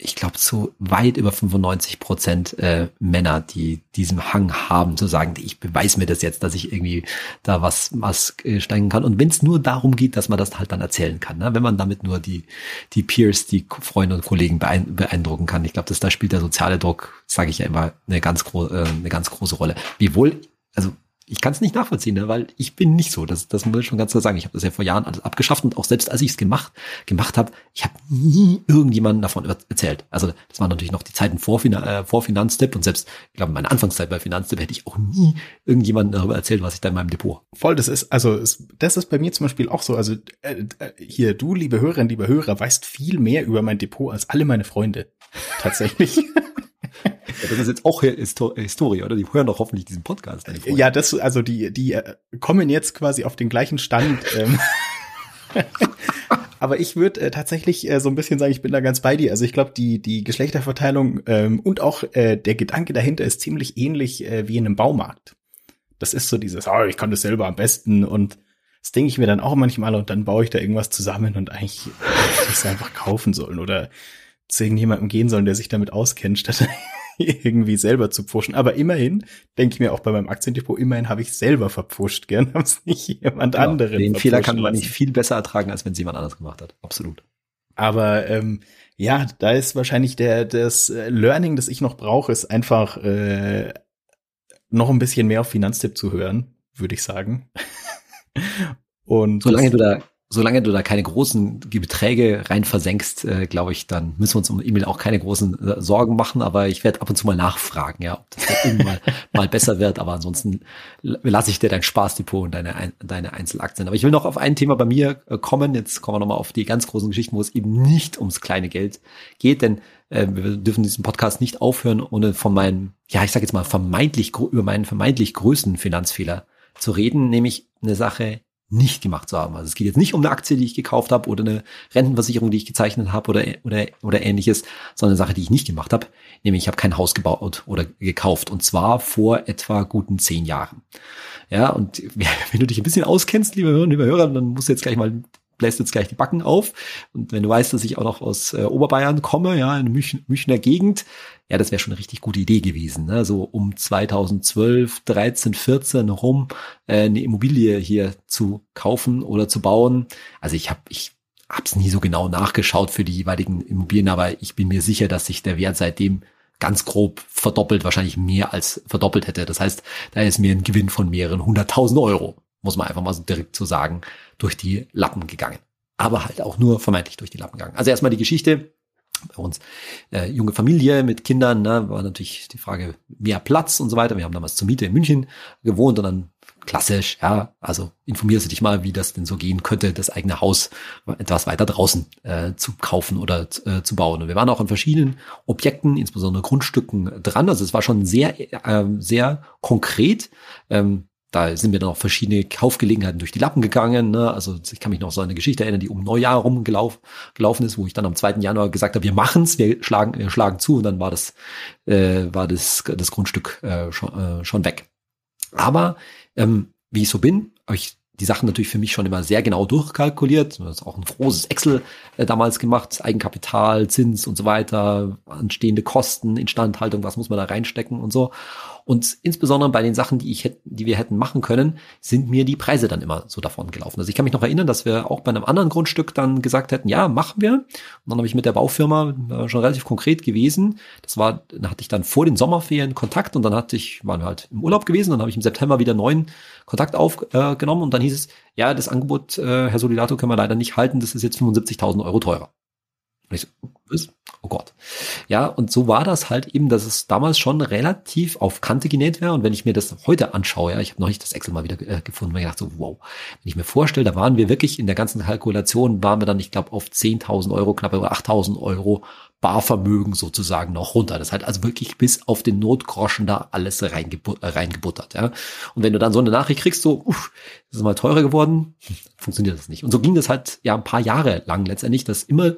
ich glaube, zu weit über 95 Prozent äh, Männer, die diesen Hang haben, zu sagen, ich beweise mir das jetzt, dass ich irgendwie da was, was äh, steigen kann. Und wenn es nur darum geht, dass man das halt dann erzählen kann, ne? wenn man damit nur die, die Peers, die Freunde und Kollegen beeindrucken kann. Ich glaube, dass da spielt der soziale Druck, sage ich ja immer, eine ganz, gro äh, eine ganz große Rolle. Wiewohl, also ich kann es nicht nachvollziehen, ne? weil ich bin nicht so. Das, das muss ich schon ganz klar sagen. Ich habe das ja vor Jahren alles abgeschafft und auch selbst als ich es gemacht, gemacht habe, ich habe nie irgendjemanden davon erzählt. Also das waren natürlich noch die Zeiten vor, äh, vor Finanztipp und selbst, ich glaube, meine Anfangszeit bei Finanztipp hätte ich auch nie irgendjemanden darüber erzählt, was ich da in meinem Depot. Voll, das ist, also das ist bei mir zum Beispiel auch so. Also äh, äh hier, du, liebe Hörerinnen, liebe Hörer, weißt viel mehr über mein Depot als alle meine Freunde. Tatsächlich. Das ist jetzt auch Historie, oder? Die hören doch hoffentlich diesen Podcast. Ja, das, also die, die äh, kommen jetzt quasi auf den gleichen Stand. Ähm. Aber ich würde äh, tatsächlich äh, so ein bisschen sagen, ich bin da ganz bei dir. Also ich glaube, die, die Geschlechterverteilung ähm, und auch äh, der Gedanke dahinter ist ziemlich ähnlich äh, wie in einem Baumarkt. Das ist so dieses, oh, ich kann das selber am besten und das denke ich mir dann auch manchmal und dann baue ich da irgendwas zusammen und eigentlich hätte ich es einfach kaufen sollen oder zu irgendjemandem gehen sollen, der sich damit auskennt, statt irgendwie selber zu pfuschen. Aber immerhin, denke ich mir auch bei meinem Aktiendepot, immerhin habe ich selber verpfuscht. Gern haben es nicht jemand genau, anderen. Den Fehler kann man nicht viel besser ertragen, als wenn es jemand anders gemacht hat. Absolut. Aber ähm, ja, da ist wahrscheinlich der das äh, Learning, das ich noch brauche, ist einfach äh, noch ein bisschen mehr auf Finanztipp zu hören, würde ich sagen. Und solange du da solange du da keine großen Beträge rein versenkst, äh, glaube ich, dann müssen wir uns um E-Mail auch keine großen äh, Sorgen machen. Aber ich werde ab und zu mal nachfragen, ja, ob das irgendwann mal besser wird. Aber ansonsten lasse ich dir dein Spaßdepot und deine, deine Einzelaktien. Aber ich will noch auf ein Thema bei mir äh, kommen. Jetzt kommen wir nochmal auf die ganz großen Geschichten, wo es eben nicht ums kleine Geld geht. Denn äh, wir dürfen diesen Podcast nicht aufhören, ohne von meinen, ja, ich sage jetzt mal vermeintlich, über meinen vermeintlich größten Finanzfehler zu reden, nämlich eine Sache, nicht gemacht zu haben. Also es geht jetzt nicht um eine Aktie, die ich gekauft habe oder eine Rentenversicherung, die ich gezeichnet habe oder, oder, oder ähnliches, sondern eine Sache, die ich nicht gemacht habe. Nämlich ich habe kein Haus gebaut oder gekauft und zwar vor etwa guten zehn Jahren. Ja, und wenn du dich ein bisschen auskennst, liebe Hörer, liebe Hörer, dann musst du jetzt gleich mal bläst jetzt gleich die Backen auf. Und wenn du weißt, dass ich auch noch aus äh, Oberbayern komme, ja, in München, Münchner Gegend, ja, das wäre schon eine richtig gute Idee gewesen. Ne? So um 2012, 13, 14 rum äh, eine Immobilie hier zu kaufen oder zu bauen. Also ich habe ich hab's nie so genau nachgeschaut für die jeweiligen Immobilien, aber ich bin mir sicher, dass sich der Wert seitdem ganz grob verdoppelt, wahrscheinlich mehr als verdoppelt hätte. Das heißt, da ist mir ein Gewinn von mehreren hunderttausend Euro muss man einfach mal so direkt so sagen, durch die Lappen gegangen. Aber halt auch nur vermeintlich durch die Lappen gegangen. Also erstmal die Geschichte. Bei uns äh, junge Familie mit Kindern, ne, war natürlich die Frage mehr Platz und so weiter. Wir haben damals zur Miete in München gewohnt und dann klassisch, ja, also informierst du dich mal, wie das denn so gehen könnte, das eigene Haus etwas weiter draußen äh, zu kaufen oder äh, zu bauen. Und wir waren auch an verschiedenen Objekten, insbesondere Grundstücken dran. Also es war schon sehr, äh, sehr konkret. Ähm, da sind mir dann auch verschiedene Kaufgelegenheiten durch die Lappen gegangen. Ne? Also ich kann mich noch so an eine Geschichte erinnern, die um Neujahr rum gelaufen, gelaufen ist, wo ich dann am 2. Januar gesagt habe, wir machen's, wir schlagen, wir schlagen zu und dann war das, äh, war das, das Grundstück äh, schon, äh, schon weg. Aber ähm, wie ich so bin, habe ich die Sachen natürlich für mich schon immer sehr genau durchkalkuliert. Das ist auch ein großes Excel äh, damals gemacht, Eigenkapital, Zins und so weiter, anstehende Kosten, Instandhaltung, was muss man da reinstecken und so. Und insbesondere bei den Sachen, die ich hätte, die wir hätten machen können, sind mir die Preise dann immer so davon gelaufen. Also ich kann mich noch erinnern, dass wir auch bei einem anderen Grundstück dann gesagt hätten, ja, machen wir. Und dann habe ich mit der Baufirma äh, schon relativ konkret gewesen. Das war, da hatte ich dann vor den Sommerferien Kontakt und dann hatte ich, waren wir halt im Urlaub gewesen. Dann habe ich im September wieder neuen Kontakt aufgenommen äh, und dann hieß es, ja, das Angebot, äh, Herr Solidato, können wir leider nicht halten. Das ist jetzt 75.000 Euro teurer. Und ich so, was? Oh Gott. Ja, und so war das halt eben, dass es damals schon relativ auf Kante genäht wäre. Und wenn ich mir das heute anschaue, ja, ich habe noch nicht das Excel mal wieder äh, gefunden, weil ich dachte so, wow, wenn ich mir vorstelle, da waren wir wirklich in der ganzen Kalkulation, waren wir dann, ich glaube, auf 10.000 Euro, knapp über 8.000 Euro Barvermögen sozusagen noch runter. Das hat also wirklich bis auf den Notgroschen da alles äh, reingebuttert. Ja. Und wenn du dann so eine Nachricht kriegst, so, uff, das ist mal teurer geworden, funktioniert das nicht. Und so ging das halt ja ein paar Jahre lang letztendlich, dass immer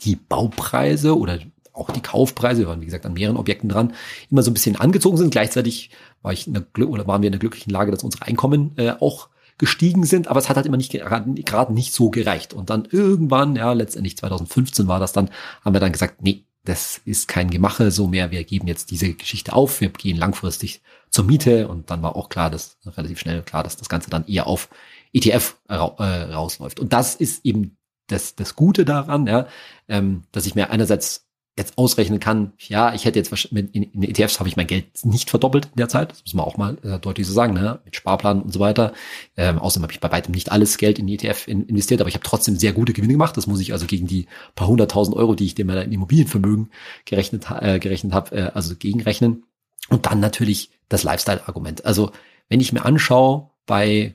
die Baupreise oder auch die Kaufpreise, wir waren wie gesagt an mehreren Objekten dran, immer so ein bisschen angezogen sind. Gleichzeitig war ich in der, oder waren wir in der glücklichen Lage, dass unsere Einkommen äh, auch gestiegen sind, aber es hat halt immer nicht gerade nicht so gereicht. Und dann irgendwann, ja, letztendlich 2015 war das dann, haben wir dann gesagt, nee, das ist kein Gemache so mehr. Wir geben jetzt diese Geschichte auf. Wir gehen langfristig zur Miete und dann war auch klar, dass relativ schnell klar, dass das Ganze dann eher auf ETF äh, rausläuft. Und das ist eben das, das Gute daran, ja, ähm, dass ich mir einerseits jetzt ausrechnen kann, ja, ich hätte jetzt mit in, in ETFs habe ich mein Geld nicht verdoppelt in der Zeit, das muss man auch mal äh, deutlich so sagen, ne? mit Sparplan und so weiter. Ähm, außerdem habe ich bei weitem nicht alles Geld in ETF in, investiert, aber ich habe trotzdem sehr gute Gewinne gemacht. Das muss ich also gegen die paar hunderttausend Euro, die ich dem in Immobilienvermögen gerechnet, äh, gerechnet habe, äh, also gegenrechnen. Und dann natürlich das Lifestyle-Argument. Also wenn ich mir anschaue, bei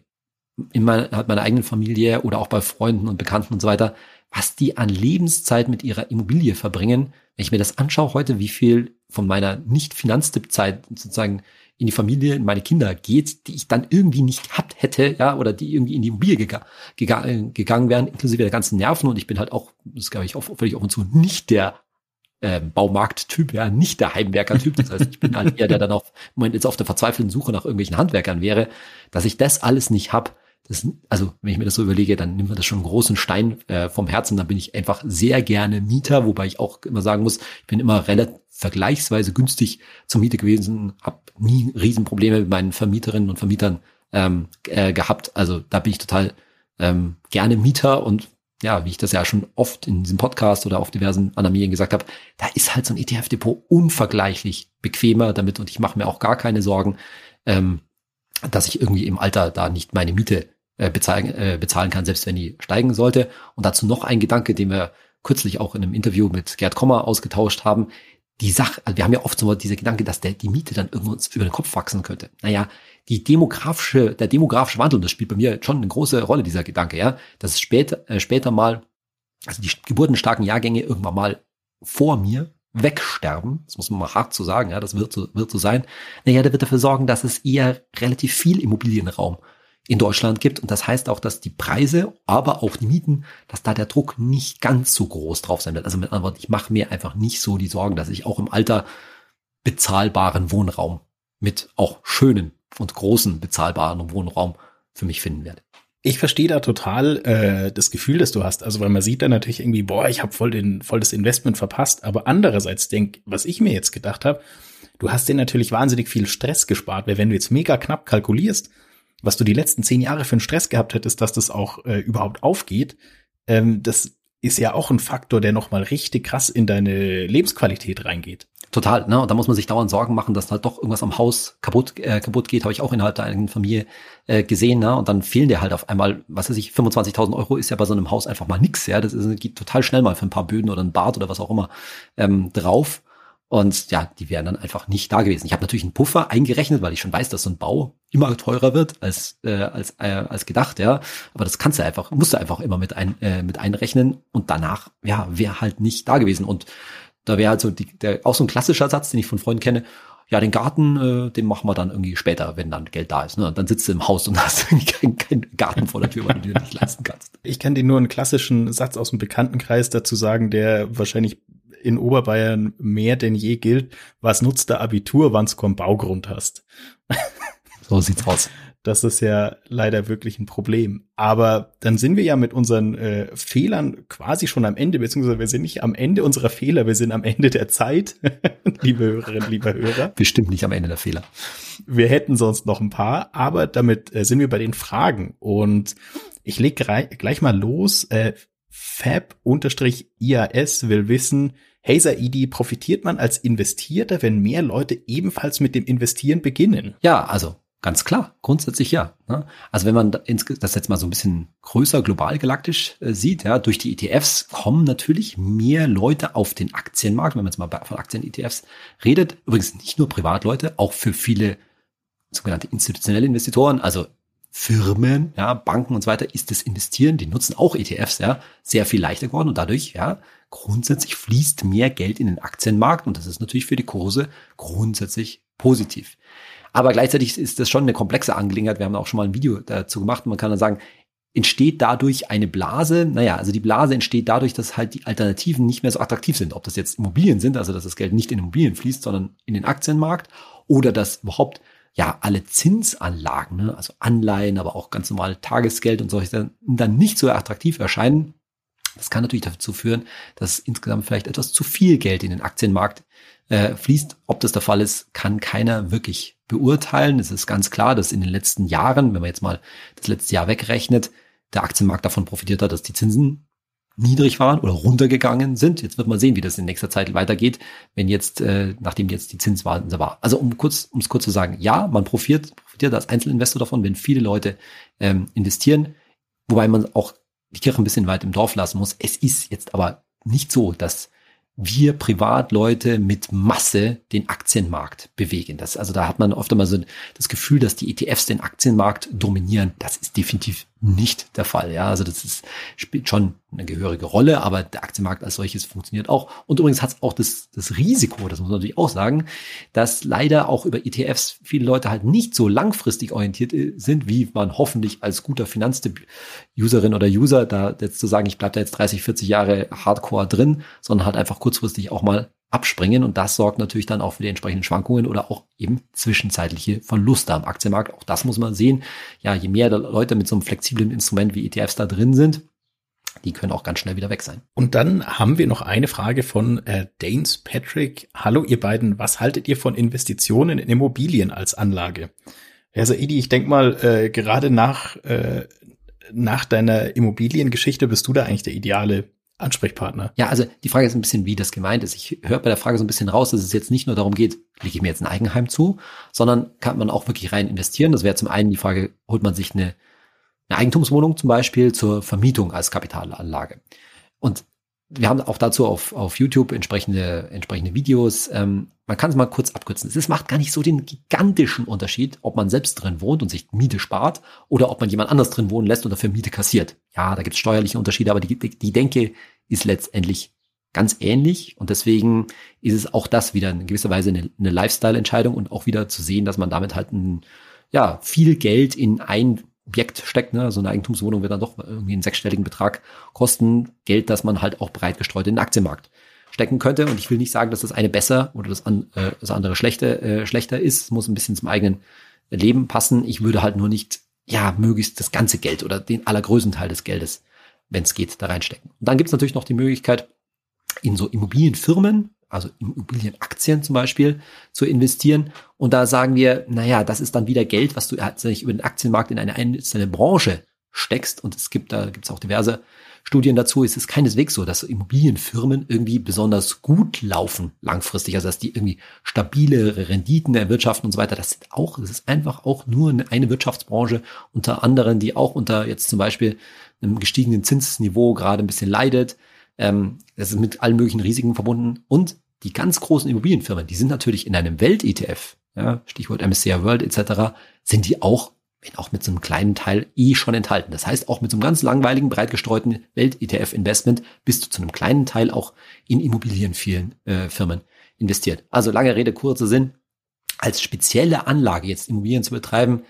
in meiner, meiner eigenen Familie oder auch bei Freunden und Bekannten und so weiter, was die an Lebenszeit mit ihrer Immobilie verbringen. Wenn ich mir das anschaue heute, wie viel von meiner nicht Finanztippzeit sozusagen in die Familie, in meine Kinder geht, die ich dann irgendwie nicht gehabt hätte, ja, oder die irgendwie in die Immobilie gega gega gegangen wären, inklusive der ganzen Nerven. Und ich bin halt auch, das glaube ich auch völlig offen zu, nicht der äh, Baumarkt-Typ, ja, nicht der Heimwerker-Typ. Das heißt, ich bin halt eher der dann auf, im Moment jetzt auf der verzweifelten Suche nach irgendwelchen Handwerkern wäre, dass ich das alles nicht hab das, also wenn ich mir das so überlege, dann nimmt man das schon einen großen Stein äh, vom Herzen. Dann bin ich einfach sehr gerne Mieter, wobei ich auch immer sagen muss, ich bin immer relativ vergleichsweise günstig zur Miete gewesen, habe nie Riesenprobleme mit meinen Vermieterinnen und Vermietern ähm, äh, gehabt. Also da bin ich total ähm, gerne Mieter und ja, wie ich das ja schon oft in diesem Podcast oder auf diversen anderen Medien gesagt habe, da ist halt so ein ETF-Depot unvergleichlich bequemer damit und ich mache mir auch gar keine Sorgen, ähm, dass ich irgendwie im Alter da nicht meine Miete äh, bezahlen, äh, bezahlen kann, selbst wenn die steigen sollte. Und dazu noch ein Gedanke, den wir kürzlich auch in einem Interview mit Gerd Kommer ausgetauscht haben. Die Sache, also wir haben ja oft so diese Gedanke, dass der, die Miete dann irgendwo uns über den Kopf wachsen könnte. Naja, die demografische, der demografische Wandel, das spielt bei mir schon eine große Rolle, dieser Gedanke, ja, dass es später, äh, später mal, also die geburtenstarken Jahrgänge irgendwann mal vor mir wegsterben, das muss man mal hart zu so sagen, ja, das wird so, wird so sein. Naja, der wird dafür sorgen, dass es eher relativ viel Immobilienraum in Deutschland gibt. Und das heißt auch, dass die Preise, aber auch die Mieten, dass da der Druck nicht ganz so groß drauf sein wird. Also mit anderen Worten, ich mache mir einfach nicht so die Sorgen, dass ich auch im Alter bezahlbaren Wohnraum mit auch schönen und großen bezahlbaren Wohnraum für mich finden werde. Ich verstehe da total äh, das Gefühl, das du hast. Also weil man sieht dann natürlich irgendwie, boah, ich habe voll den voll das Investment verpasst. Aber andererseits denk, was ich mir jetzt gedacht habe, du hast dir natürlich wahnsinnig viel Stress gespart, weil wenn du jetzt mega knapp kalkulierst, was du die letzten zehn Jahre für einen Stress gehabt hättest, dass das auch äh, überhaupt aufgeht, ähm, das ist ja auch ein Faktor, der nochmal richtig krass in deine Lebensqualität reingeht. Total, ne? Und da muss man sich dauernd Sorgen machen, dass halt doch irgendwas am Haus kaputt, äh, kaputt geht, habe ich auch innerhalb der eigenen Familie äh, gesehen, ne? Und dann fehlen dir halt auf einmal, was weiß ich, 25.000 Euro ist ja bei so einem Haus einfach mal nix, ja? Das ist, geht total schnell mal für ein paar Böden oder ein Bad oder was auch immer ähm, drauf. Und ja, die wären dann einfach nicht da gewesen. Ich habe natürlich einen Puffer eingerechnet, weil ich schon weiß, dass so ein Bau immer teurer wird als äh, als äh, als gedacht, ja. Aber das kannst du einfach, musst du einfach immer mit ein äh, mit einrechnen und danach ja wäre halt nicht da gewesen. Und da wäre halt so die, der, auch so ein klassischer Satz, den ich von Freunden kenne. Ja, den Garten, äh, den machen wir dann irgendwie später, wenn dann Geld da ist. Ne? Und dann sitzt du im Haus und hast irgendwie keinen kein Garten vor der Tür, weil du dir nicht leisten kannst. Ich kann dir nur einen klassischen Satz aus dem Bekanntenkreis dazu sagen, der wahrscheinlich in Oberbayern mehr denn je gilt, was nutzt der Abitur, wann's keinen Baugrund hast. So sieht's aus. Das ist ja leider wirklich ein Problem. Aber dann sind wir ja mit unseren äh, Fehlern quasi schon am Ende, beziehungsweise wir sind nicht am Ende unserer Fehler, wir sind am Ende der Zeit, liebe Hörerinnen, lieber Hörer. Bestimmt nicht am Ende der Fehler. Wir hätten sonst noch ein paar, aber damit äh, sind wir bei den Fragen. Und ich leg gleich mal los. Äh, Fab-IAS will wissen, Hey Saidi, profitiert man als Investierter, wenn mehr Leute ebenfalls mit dem Investieren beginnen? Ja, also ganz klar, grundsätzlich ja. Ne? Also wenn man das jetzt mal so ein bisschen größer global galaktisch äh, sieht, ja, durch die ETFs kommen natürlich mehr Leute auf den Aktienmarkt, wenn man jetzt mal von Aktien-ETFs redet. Übrigens nicht nur Privatleute, auch für viele sogenannte institutionelle Investoren, also Firmen, ja, Banken und so weiter, ist das Investieren, die nutzen auch ETFs, ja, sehr viel leichter geworden und dadurch, ja, grundsätzlich fließt mehr Geld in den Aktienmarkt und das ist natürlich für die Kurse grundsätzlich positiv. Aber gleichzeitig ist das schon eine komplexe Angelegenheit. Wir haben auch schon mal ein Video dazu gemacht. Man kann dann sagen, entsteht dadurch eine Blase? Naja, also die Blase entsteht dadurch, dass halt die Alternativen nicht mehr so attraktiv sind. Ob das jetzt Immobilien sind, also dass das Geld nicht in Immobilien fließt, sondern in den Aktienmarkt oder dass überhaupt ja alle Zinsanlagen, ne, also Anleihen, aber auch ganz normale Tagesgeld und solche dann nicht so attraktiv erscheinen. Das kann natürlich dazu führen, dass insgesamt vielleicht etwas zu viel Geld in den Aktienmarkt äh, fließt. Ob das der Fall ist, kann keiner wirklich beurteilen. Es ist ganz klar, dass in den letzten Jahren, wenn man jetzt mal das letzte Jahr wegrechnet, der Aktienmarkt davon profitiert hat, dass die Zinsen niedrig waren oder runtergegangen sind. Jetzt wird man sehen, wie das in nächster Zeit weitergeht, wenn jetzt, äh, nachdem jetzt die Zinswahlen war. Also um kurz, um es kurz zu sagen, ja, man profitiert, profitiert als Einzelinvestor davon, wenn viele Leute ähm, investieren, wobei man auch die Kirche ein bisschen weit im Dorf lassen muss. Es ist jetzt aber nicht so, dass wir Privatleute mit Masse den Aktienmarkt bewegen. Das, also da hat man oft einmal so das Gefühl, dass die ETFs den Aktienmarkt dominieren. Das ist definitiv nicht der Fall. Ja, also das ist, spielt schon eine gehörige Rolle, aber der Aktienmarkt als solches funktioniert auch. Und übrigens hat es auch das, das Risiko, das muss man natürlich auch sagen, dass leider auch über ETFs viele Leute halt nicht so langfristig orientiert äh, sind, wie man hoffentlich als guter Finanztipp-Userin oder User da jetzt zu sagen, ich bleibe da jetzt 30, 40 Jahre hardcore drin, sondern halt einfach kurzfristig auch mal abspringen und das sorgt natürlich dann auch für die entsprechenden Schwankungen oder auch eben zwischenzeitliche Verluste am Aktienmarkt. Auch das muss man sehen. Ja, je mehr Leute mit so einem flexiblen Instrument wie ETFs da drin sind, die können auch ganz schnell wieder weg sein. Und dann haben wir noch eine Frage von äh, Danes Patrick. Hallo ihr beiden, was haltet ihr von Investitionen in Immobilien als Anlage? Also Edi, ich denke mal, äh, gerade nach, äh, nach deiner Immobiliengeschichte bist du da eigentlich der ideale Ansprechpartner. Ja, also die Frage ist ein bisschen, wie das gemeint ist. Ich höre bei der Frage so ein bisschen raus, dass es jetzt nicht nur darum geht, lege ich mir jetzt ein Eigenheim zu, sondern kann man auch wirklich rein investieren. Das wäre zum einen die Frage, holt man sich eine, eine Eigentumswohnung zum Beispiel zur Vermietung als Kapitalanlage. Und wir haben auch dazu auf, auf YouTube entsprechende, entsprechende Videos. Ähm, man kann es mal kurz abkürzen. Es macht gar nicht so den gigantischen Unterschied, ob man selbst drin wohnt und sich Miete spart oder ob man jemand anders drin wohnen lässt und dafür Miete kassiert. Ja, da gibt es steuerliche Unterschiede, aber die, die, die Denke ist letztendlich ganz ähnlich und deswegen ist es auch das wieder in gewisser Weise eine, eine Lifestyle-Entscheidung und auch wieder zu sehen, dass man damit halt ein, ja, viel Geld in ein Objekt steckt. Ne? So eine Eigentumswohnung wird dann doch irgendwie einen sechsstelligen Betrag kosten. Geld, das man halt auch breit gestreut in den Aktienmarkt stecken könnte. Und ich will nicht sagen, dass das eine besser oder das, an, äh, das andere schlechter, äh, schlechter ist. Es muss ein bisschen zum eigenen Leben passen. Ich würde halt nur nicht, ja, möglichst das ganze Geld oder den allergrößten Teil des Geldes, wenn es geht, da reinstecken. Und dann gibt es natürlich noch die Möglichkeit, in so Immobilienfirmen also Immobilienaktien zum Beispiel, zu investieren. Und da sagen wir, naja, das ist dann wieder Geld, was du tatsächlich über den Aktienmarkt in eine einzelne Branche steckst. Und es gibt, da gibt es auch diverse Studien dazu. Es ist keineswegs so, dass Immobilienfirmen irgendwie besonders gut laufen langfristig, also dass die irgendwie stabile Renditen erwirtschaften und so weiter. Das sind auch, es ist einfach auch nur eine Wirtschaftsbranche unter anderem, die auch unter jetzt zum Beispiel einem gestiegenen Zinsniveau gerade ein bisschen leidet. Ähm, das ist mit allen möglichen Risiken verbunden. Und die ganz großen Immobilienfirmen, die sind natürlich in einem Welt-ETF, ja, Stichwort MSCI World etc., sind die auch, wenn auch mit so einem kleinen Teil, eh schon enthalten. Das heißt, auch mit so einem ganz langweiligen, breit gestreuten Welt-ETF-Investment bist du zu einem kleinen Teil auch in Immobilienfirmen äh, Firmen investiert. Also lange Rede, kurzer Sinn. Als spezielle Anlage jetzt Immobilien zu betreiben,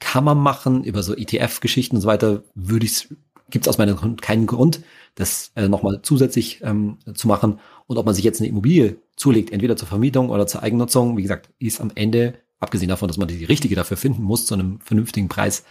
kann man machen. Über so ETF-Geschichten und so weiter würde ich gibt es aus meiner Grund keinen Grund, das äh, nochmal zusätzlich ähm, zu machen. Und ob man sich jetzt eine Immobilie zulegt, entweder zur Vermietung oder zur Eigennutzung, wie gesagt, ist am Ende, abgesehen davon, dass man die richtige dafür finden muss, zu einem vernünftigen Preis,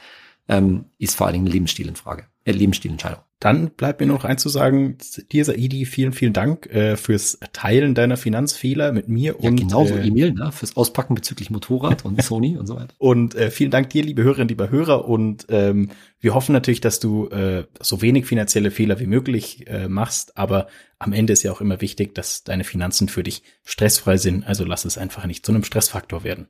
ähm, ist vor allen Dingen eine Lebensstil in Frage, äh, Lebensstilentscheidung. Dann bleibt mir noch einzusagen, dir, Saidi, vielen, vielen Dank äh, fürs Teilen deiner Finanzfehler mit mir ja, und genauso äh, Emil, ne, fürs Auspacken bezüglich Motorrad und Sony und so weiter. Und äh, vielen Dank dir, liebe Hörerinnen, lieber Hörer. Und ähm, wir hoffen natürlich, dass du äh, so wenig finanzielle Fehler wie möglich äh, machst. Aber am Ende ist ja auch immer wichtig, dass deine Finanzen für dich stressfrei sind. Also lass es einfach nicht zu einem Stressfaktor werden.